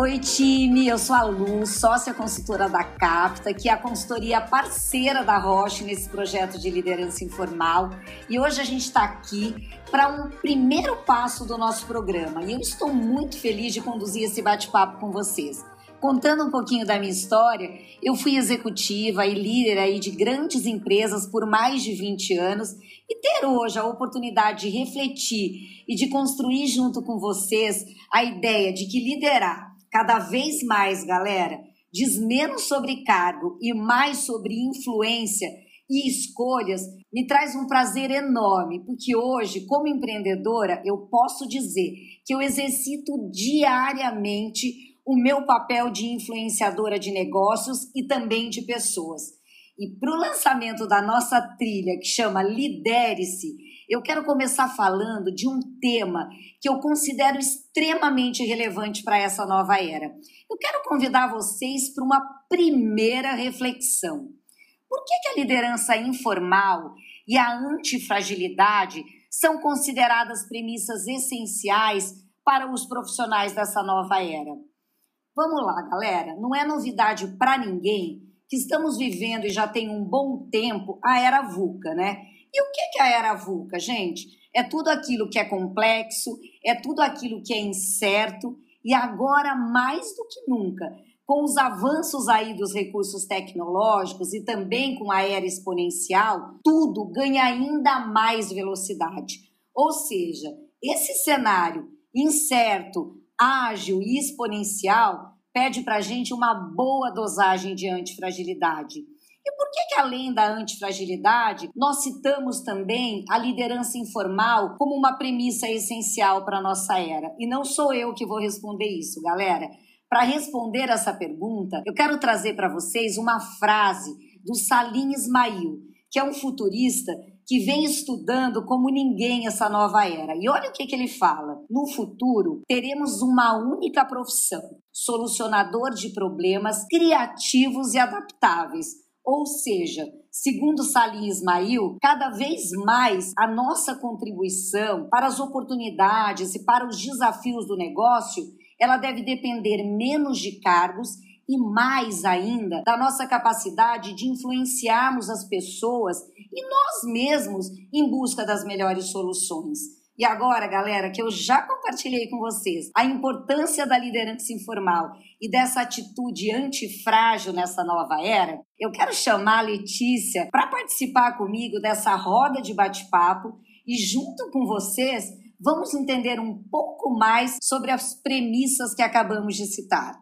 Oi, time. Eu sou a Lu, sócia consultora da Capta, que é a consultoria parceira da Roche nesse projeto de liderança informal. E hoje a gente está aqui para um primeiro passo do nosso programa. E eu estou muito feliz de conduzir esse bate-papo com vocês. Contando um pouquinho da minha história, eu fui executiva e líder aí de grandes empresas por mais de 20 anos e ter hoje a oportunidade de refletir e de construir junto com vocês a ideia de que liderar cada vez mais, galera, diz menos sobre cargo e mais sobre influência e escolhas, me traz um prazer enorme, porque hoje, como empreendedora, eu posso dizer que eu exercito diariamente o meu papel de influenciadora de negócios e também de pessoas. E para o lançamento da nossa trilha, que chama Lidere-se, eu quero começar falando de um tema que eu considero extremamente relevante para essa nova era. Eu quero convidar vocês para uma primeira reflexão. Por que, que a liderança informal e a antifragilidade são consideradas premissas essenciais para os profissionais dessa nova era? Vamos lá, galera. Não é novidade para ninguém que estamos vivendo e já tem um bom tempo a era VUCA, né? E o que é a era VUCA, gente? É tudo aquilo que é complexo, é tudo aquilo que é incerto e agora mais do que nunca, com os avanços aí dos recursos tecnológicos e também com a era exponencial, tudo ganha ainda mais velocidade. Ou seja, esse cenário incerto, ágil e exponencial pede para a gente uma boa dosagem de antifragilidade. Por que, que, além da antifragilidade, nós citamos também a liderança informal como uma premissa essencial para a nossa era? E não sou eu que vou responder isso, galera. Para responder essa pergunta, eu quero trazer para vocês uma frase do Salim Ismail, que é um futurista que vem estudando como ninguém essa nova era. E olha o que, que ele fala: no futuro teremos uma única profissão, solucionador de problemas criativos e adaptáveis. Ou seja, segundo Salim Ismail, cada vez mais a nossa contribuição para as oportunidades e para os desafios do negócio, ela deve depender menos de cargos e mais ainda da nossa capacidade de influenciarmos as pessoas e nós mesmos em busca das melhores soluções. E agora, galera, que eu já compartilhei com vocês a importância da liderança informal e dessa atitude antifrágil nessa nova era, eu quero chamar a Letícia para participar comigo dessa roda de bate-papo e junto com vocês vamos entender um pouco mais sobre as premissas que acabamos de citar.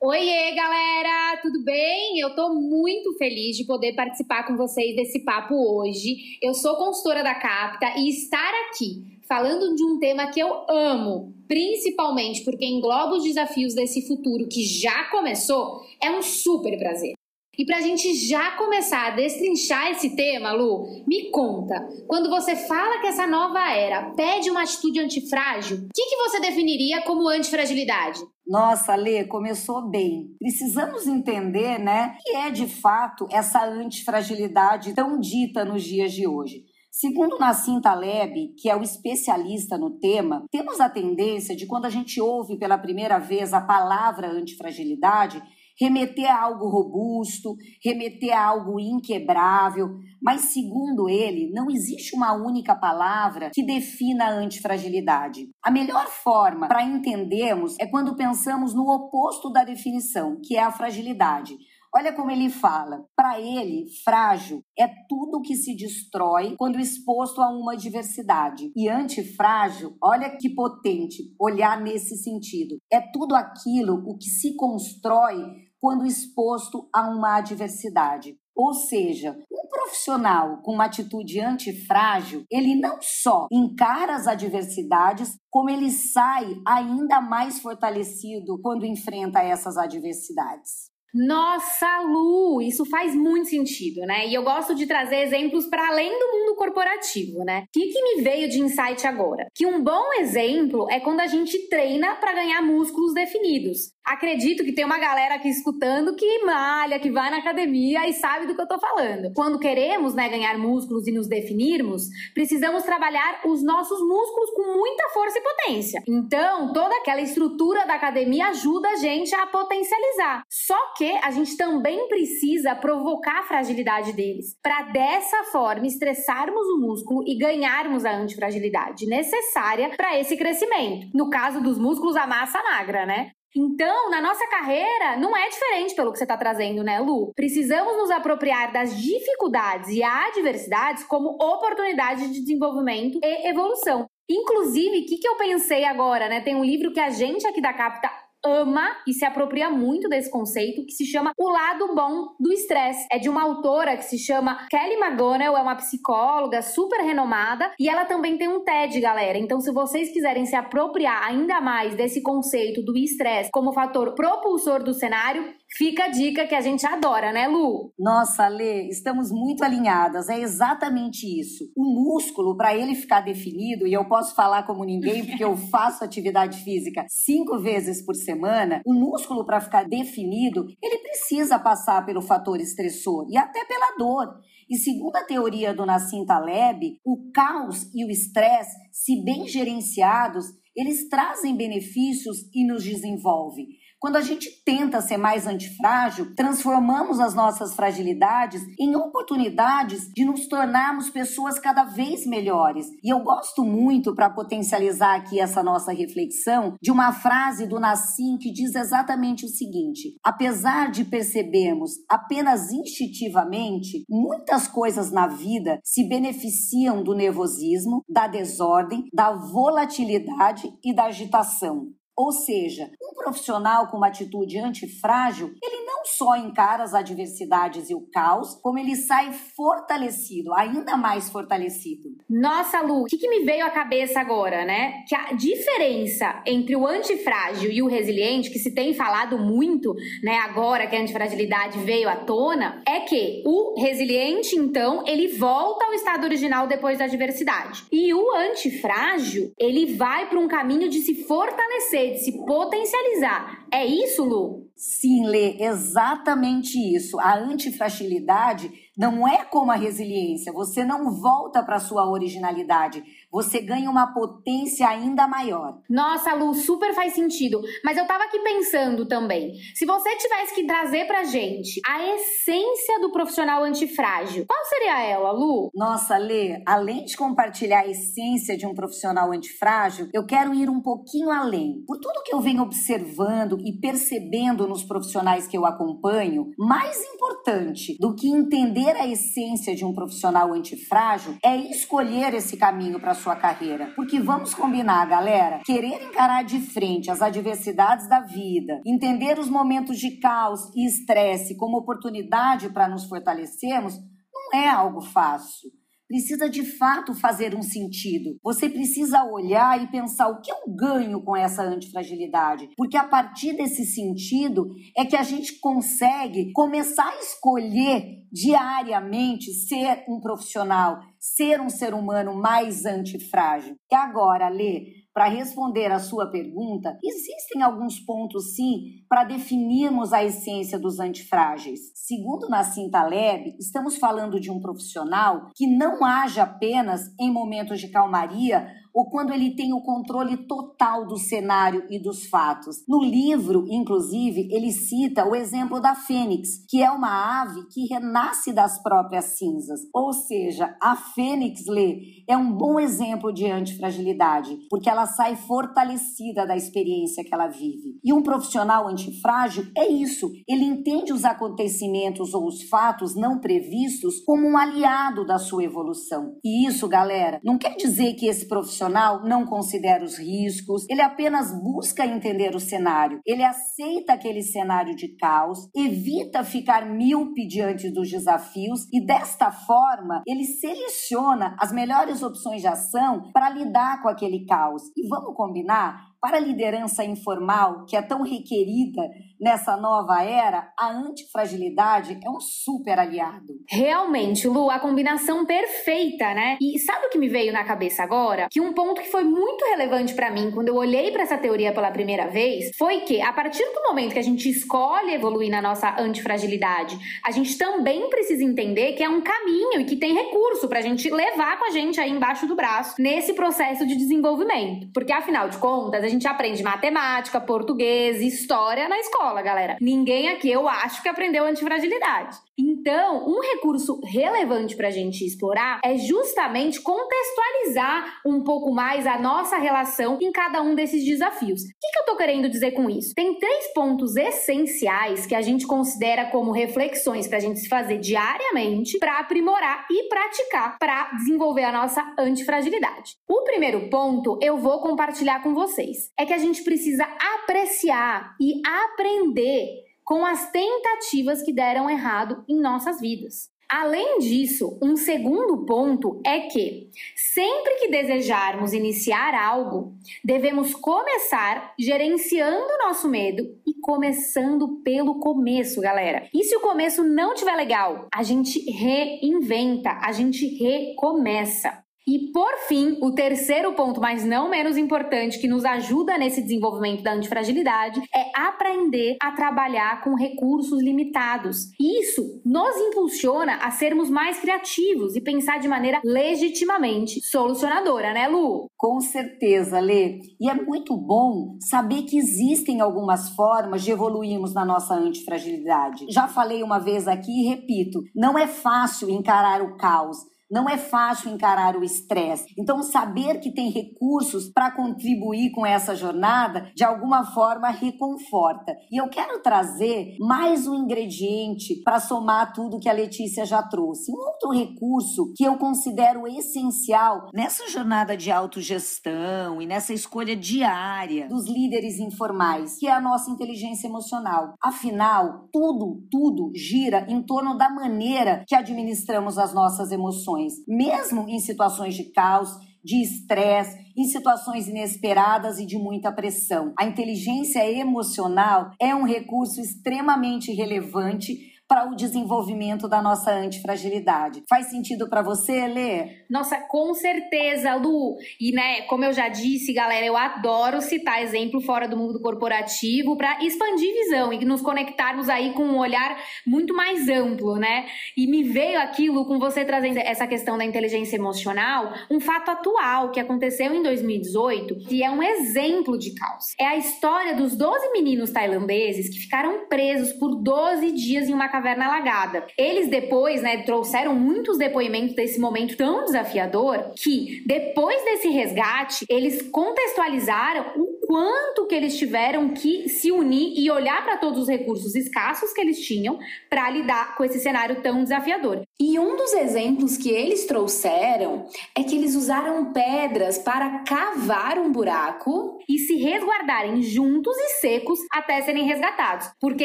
Oiê, galera, tudo bem? Eu tô muito feliz de poder participar com vocês desse papo hoje. Eu sou consultora da Capta e estar aqui falando de um tema que eu amo, principalmente porque engloba os desafios desse futuro que já começou, é um super prazer. E para a gente já começar a destrinchar esse tema, Lu, me conta, quando você fala que essa nova era pede uma atitude antifrágil, o que, que você definiria como antifragilidade? Nossa, Lê, começou bem. Precisamos entender, né, que é de fato essa antifragilidade tão dita nos dias de hoje. Segundo Nassim Taleb, que é o especialista no tema, temos a tendência de quando a gente ouve pela primeira vez a palavra antifragilidade, remeter a algo robusto, remeter a algo inquebrável, mas segundo ele, não existe uma única palavra que defina a antifragilidade. A melhor forma para entendermos é quando pensamos no oposto da definição, que é a fragilidade. Olha como ele fala. Para ele, frágil é tudo que se destrói quando exposto a uma adversidade. E antifrágil, olha que potente olhar nesse sentido. É tudo aquilo o que se constrói quando exposto a uma adversidade. Ou seja, um profissional com uma atitude antifrágil, ele não só encara as adversidades, como ele sai ainda mais fortalecido quando enfrenta essas adversidades. Nossa, Lu, isso faz muito sentido, né? E eu gosto de trazer exemplos para além do mundo corporativo, né? O que, que me veio de insight agora? Que um bom exemplo é quando a gente treina para ganhar músculos definidos. Acredito que tem uma galera aqui escutando que malha, que vai na academia e sabe do que eu tô falando. Quando queremos né, ganhar músculos e nos definirmos, precisamos trabalhar os nossos músculos com muita força e potência. Então, toda aquela estrutura da academia ajuda a gente a potencializar. Só que a gente também precisa provocar a fragilidade deles, para dessa forma estressarmos o músculo e ganharmos a antifragilidade necessária para esse crescimento. No caso dos músculos, a massa magra, né? Então, na nossa carreira, não é diferente pelo que você está trazendo, né, Lu? Precisamos nos apropriar das dificuldades e adversidades como oportunidade de desenvolvimento e evolução. Inclusive, o que, que eu pensei agora, né? Tem um livro que a gente aqui da Capta ama e se apropria muito desse conceito que se chama O Lado Bom do Estresse. É de uma autora que se chama Kelly McGonigal, é uma psicóloga super renomada e ela também tem um TED, galera. Então, se vocês quiserem se apropriar ainda mais desse conceito do estresse como fator propulsor do cenário, Fica a dica que a gente adora, né, Lu? Nossa, Lê, estamos muito alinhadas. É exatamente isso. O músculo, para ele ficar definido, e eu posso falar como ninguém, porque eu faço atividade física cinco vezes por semana, o músculo, para ficar definido, ele precisa passar pelo fator estressor e até pela dor. E segundo a teoria do Nassim Taleb, o caos e o estresse, se bem gerenciados, eles trazem benefícios e nos desenvolvem. Quando a gente tenta ser mais antifrágil, transformamos as nossas fragilidades em oportunidades de nos tornarmos pessoas cada vez melhores. E eu gosto muito, para potencializar aqui essa nossa reflexão, de uma frase do Nassim que diz exatamente o seguinte: apesar de percebermos apenas instintivamente, muitas coisas na vida se beneficiam do nervosismo, da desordem, da volatilidade e da agitação. Ou seja, um profissional com uma atitude antifrágil, ele não só encara as adversidades e o caos, como ele sai fortalecido, ainda mais fortalecido. Nossa, Lu, o que, que me veio à cabeça agora, né? Que a diferença entre o antifrágil e o resiliente, que se tem falado muito, né, agora que a antifragilidade veio à tona, é que o resiliente, então, ele volta ao estado original depois da adversidade. E o antifrágil, ele vai para um caminho de se fortalecer de se potencializar. É isso, Lu? Sim, Lê, exatamente isso. A antifragilidade não é como a resiliência. Você não volta para sua originalidade você ganha uma potência ainda maior. Nossa, Lu, super faz sentido. Mas eu tava aqui pensando também. Se você tivesse que trazer pra gente a essência do profissional antifrágil, qual seria ela, Lu? Nossa, Lê, além de compartilhar a essência de um profissional antifrágil, eu quero ir um pouquinho além. Por tudo que eu venho observando e percebendo nos profissionais que eu acompanho, mais importante do que entender a essência de um profissional antifrágil é escolher esse caminho para sua carreira. Porque vamos combinar, galera, querer encarar de frente as adversidades da vida, entender os momentos de caos e estresse como oportunidade para nos fortalecermos, não é algo fácil precisa de fato fazer um sentido. Você precisa olhar e pensar o que eu ganho com essa antifragilidade, porque a partir desse sentido é que a gente consegue começar a escolher diariamente ser um profissional, ser um ser humano mais antifrágil. E agora, Lê, para responder a sua pergunta, existem alguns pontos, sim, para definirmos a essência dos antifrágeis. Segundo Nassim Taleb, estamos falando de um profissional que não age apenas em momentos de calmaria ou quando ele tem o controle total do cenário e dos fatos. No livro, inclusive, ele cita o exemplo da fênix, que é uma ave que renasce das próprias cinzas. Ou seja, a fênix, Lê, é um bom exemplo de antifragilidade, porque ela sai fortalecida da experiência que ela vive. E um profissional antifrágil é isso, ele entende os acontecimentos ou os fatos não previstos como um aliado da sua evolução. E isso, galera, não quer dizer que esse profissional profissional não considera os riscos, ele apenas busca entender o cenário, ele aceita aquele cenário de caos, evita ficar míope diante dos desafios e, desta forma, ele seleciona as melhores opções de ação para lidar com aquele caos. E vamos combinar? Para a liderança informal, que é tão requerida nessa nova era, a antifragilidade é um super aliado. Realmente, Lu, a combinação perfeita, né? E sabe o que me veio na cabeça agora? Que um ponto que foi muito relevante para mim quando eu olhei para essa teoria pela primeira vez foi que a partir do momento que a gente escolhe evoluir na nossa antifragilidade, a gente também precisa entender que é um caminho e que tem recurso para a gente levar com a gente aí embaixo do braço nesse processo de desenvolvimento. Porque afinal de contas, gente aprende matemática, português, história na escola, galera. Ninguém aqui, eu acho, que aprendeu antifragilidade. Então, um recurso relevante para a gente explorar é justamente contextualizar um pouco mais a nossa relação em cada um desses desafios. O que, que eu estou querendo dizer com isso? Tem três pontos essenciais que a gente considera como reflexões para a gente se fazer diariamente para aprimorar e praticar para desenvolver a nossa antifragilidade. O primeiro ponto eu vou compartilhar com vocês é que a gente precisa apreciar e aprender com as tentativas que deram errado em nossas vidas. Além disso, um segundo ponto é que, sempre que desejarmos iniciar algo, devemos começar gerenciando nosso medo e começando pelo começo, galera. E se o começo não estiver legal, a gente reinventa, a gente recomeça. E por fim, o terceiro ponto, mas não menos importante, que nos ajuda nesse desenvolvimento da antifragilidade, é aprender a trabalhar com recursos limitados. Isso nos impulsiona a sermos mais criativos e pensar de maneira legitimamente solucionadora, né, Lu? Com certeza, Lê. E é muito bom saber que existem algumas formas de evoluirmos na nossa antifragilidade. Já falei uma vez aqui e repito: não é fácil encarar o caos não é fácil encarar o estresse. Então, saber que tem recursos para contribuir com essa jornada, de alguma forma, reconforta. E eu quero trazer mais um ingrediente para somar tudo que a Letícia já trouxe. Um outro recurso que eu considero essencial nessa jornada de autogestão e nessa escolha diária dos líderes informais, que é a nossa inteligência emocional. Afinal, tudo, tudo gira em torno da maneira que administramos as nossas emoções emoções, mesmo em situações de caos, de estresse, em situações inesperadas e de muita pressão. A inteligência emocional é um recurso extremamente relevante para o desenvolvimento da nossa antifragilidade. Faz sentido para você, Lê? Nossa, com certeza, Lu. E, né, como eu já disse, galera, eu adoro citar exemplo fora do mundo corporativo para expandir visão e nos conectarmos aí com um olhar muito mais amplo, né? E me veio aquilo com você trazendo essa questão da inteligência emocional, um fato atual que aconteceu em 2018 e é um exemplo de caos. É a história dos 12 meninos tailandeses que ficaram presos por 12 dias em uma caverna alagada. Eles depois, né, trouxeram muitos depoimentos desse momento tão desafiador que depois desse resgate, eles contextualizaram o quanto que eles tiveram que se unir e olhar para todos os recursos escassos que eles tinham para lidar com esse cenário tão desafiador. E um dos exemplos que eles trouxeram é que eles usaram pedras para cavar um buraco e se resguardarem juntos e secos até serem resgatados. Porque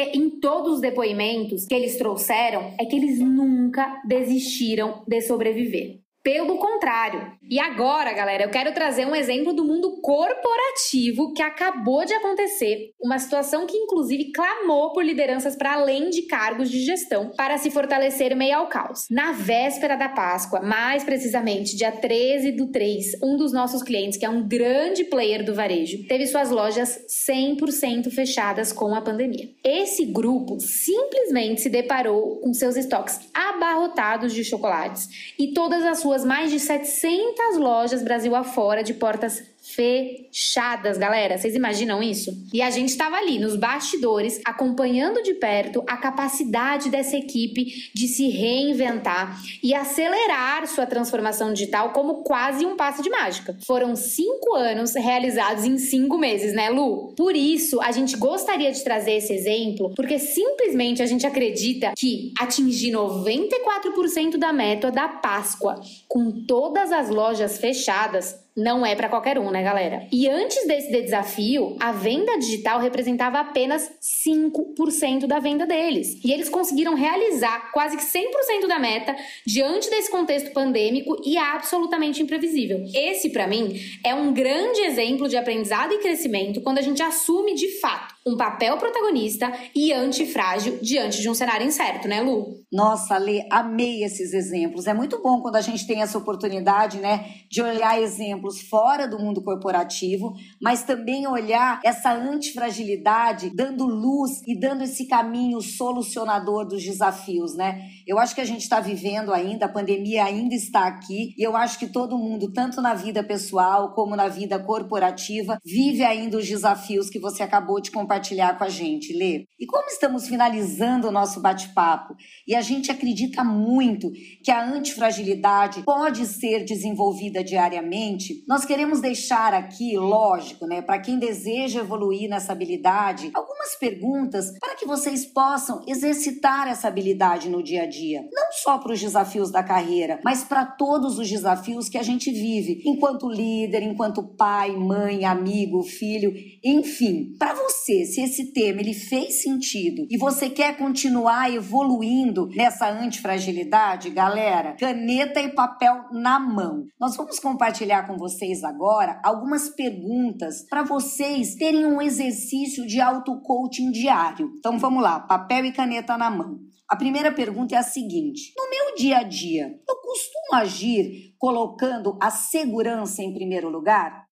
em todos os depoimentos que eles trouxeram é que eles nunca desistiram de sobreviver. Pelo contrário. E agora, galera, eu quero trazer um exemplo do mundo corporativo que acabou de acontecer, uma situação que inclusive clamou por lideranças para além de cargos de gestão para se fortalecer meio ao caos. Na véspera da Páscoa, mais precisamente dia 13 do 3, um dos nossos clientes, que é um grande player do varejo, teve suas lojas 100% fechadas com a pandemia. Esse grupo simplesmente se deparou com seus estoques abarrotados de chocolates e todas as suas mais de 700 lojas Brasil afora de portas fechadas, galera. Vocês imaginam isso? E a gente estava ali nos bastidores, acompanhando de perto a capacidade dessa equipe de se reinventar e acelerar sua transformação digital como quase um passo de mágica. Foram cinco anos realizados em cinco meses, né, Lu? Por isso, a gente gostaria de trazer esse exemplo, porque simplesmente a gente acredita que atingir 94% da meta da Páscoa com todas as lojas fechadas Não é para qualquer um, né, galera? E antes desse desafio, a venda digital representava apenas 5% da venda deles. E eles conseguiram realizar quase que 100% da meta diante desse contexto pandêmico e absolutamente imprevisível. Esse, para mim, é um grande exemplo de aprendizado e crescimento quando a gente assume de fato um papel protagonista e antifrágil diante de um cenário incerto, né, Lu? Nossa, Lê, amei esses exemplos. É muito bom quando a gente tem essa oportunidade, né, de olhar exemplos fora do mundo corporativo, mas também olhar essa antifragilidade, dando luz e dando esse caminho solucionador dos desafios, né? Eu acho que a gente está vivendo ainda, a pandemia ainda está aqui, e eu acho que todo mundo, tanto na vida pessoal como na vida corporativa, vive ainda os desafios que você acabou de compartilhar compartilhar com a gente, Lê. E como estamos finalizando o nosso bate-papo e a gente acredita muito que a antifragilidade pode ser desenvolvida diariamente, nós queremos deixar aqui, lógico, né, para quem deseja evoluir nessa habilidade, algumas perguntas para que vocês possam exercitar essa habilidade no dia a dia. Não só para os desafios da carreira, mas para todos os desafios que a gente vive enquanto líder, enquanto pai, mãe, amigo, filho, enfim. Para você, se esse tema ele fez sentido e você quer continuar evoluindo nessa antifragilidade, galera, caneta e papel na mão. Nós vamos compartilhar com vocês agora algumas perguntas para vocês terem um exercício de auto-coaching diário. Então vamos lá, papel e caneta na mão. A primeira pergunta é a seguinte: No meu dia a dia, eu costumo agir colocando a segurança em primeiro lugar?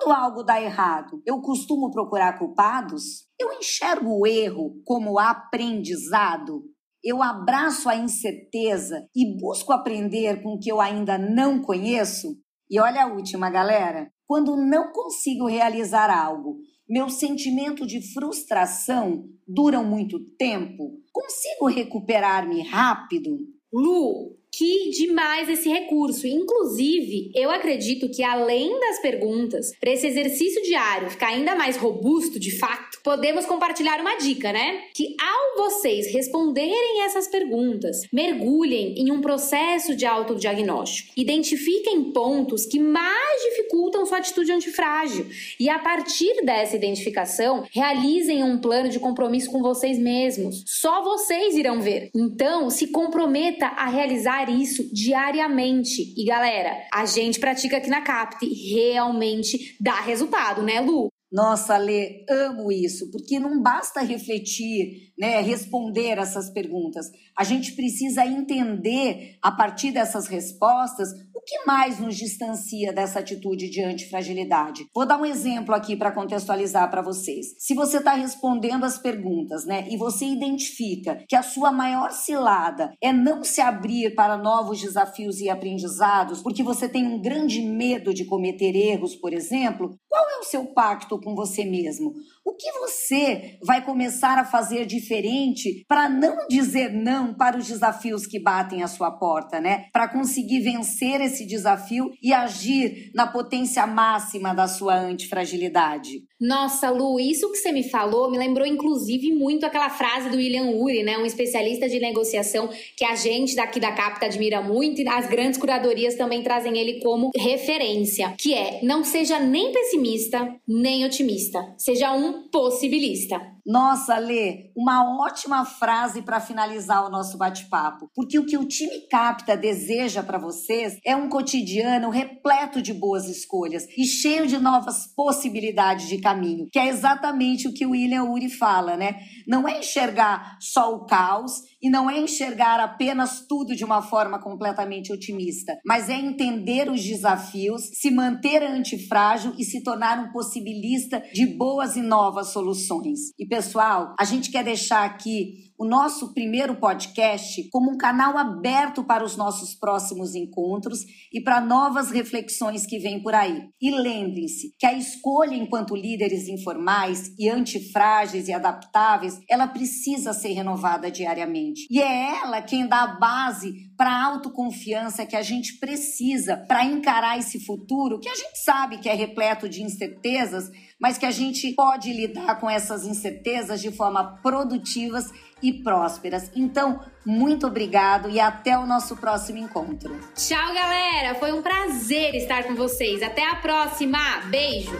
Quando algo dá errado, eu costumo procurar culpados? Eu enxergo o erro como aprendizado? Eu abraço a incerteza e busco aprender com o que eu ainda não conheço? E olha a última, galera. Quando não consigo realizar algo, meu sentimento de frustração dura muito tempo? Consigo recuperar-me rápido? Lu, que demais esse recurso. Inclusive, eu acredito que além das perguntas, para esse exercício diário ficar ainda mais robusto de fato, podemos compartilhar uma dica, né? Que ao vocês responderem essas perguntas, mergulhem em um processo de autodiagnóstico. Identifiquem pontos que mais dificultam sua atitude antifrágil e a partir dessa identificação, realizem um plano de compromisso com vocês mesmos. Só vocês irão ver. Então, se comprometa a realizar isso diariamente. E galera, a gente pratica aqui na CAPT, realmente dá resultado, né, Lu? Nossa, Lê, amo isso, porque não basta refletir, né, responder essas perguntas. A gente precisa entender, a partir dessas respostas, que mais nos distancia dessa atitude de antifragilidade? Vou dar um exemplo aqui para contextualizar para vocês. Se você está respondendo as perguntas, né, e você identifica que a sua maior cilada é não se abrir para novos desafios e aprendizados, porque você tem um grande medo de cometer erros, por exemplo, qual é o seu pacto com você mesmo? O que você vai começar a fazer diferente para não dizer não para os desafios que batem à sua porta, né? Para conseguir vencer esse desafio e agir na potência máxima da sua antifragilidade. Nossa, Lu, isso que você me falou me lembrou inclusive muito aquela frase do William Ury, né, um especialista de negociação que a gente daqui da Capta admira muito e as grandes curadorias também trazem ele como referência, que é: não seja nem pessimista, nem otimista, seja um possibilista. Nossa, Lê, uma ótima frase para finalizar o nosso bate-papo. Porque o que o time Capta deseja para vocês é um cotidiano repleto de boas escolhas e cheio de novas possibilidades de caminho, que é exatamente o que o William Uri fala, né? Não é enxergar só o caos e não é enxergar apenas tudo de uma forma completamente otimista, mas é entender os desafios, se manter antifrágil e se tornar um possibilista de boas e novas soluções. E pessoal, a gente quer deixar aqui o nosso primeiro podcast como um canal aberto para os nossos próximos encontros e para novas reflexões que vêm por aí. E lembrem-se que a escolha enquanto líderes informais e antifrágeis e adaptáveis, ela precisa ser renovada diariamente. E é ela quem dá a base para a autoconfiança que a gente precisa para encarar esse futuro que a gente sabe que é repleto de incertezas, mas que a gente pode lidar com essas incertezas de forma produtivas e prósperas. Então, muito obrigado e até o nosso próximo encontro. Tchau, galera. Foi um prazer estar com vocês. Até a próxima. Beijo.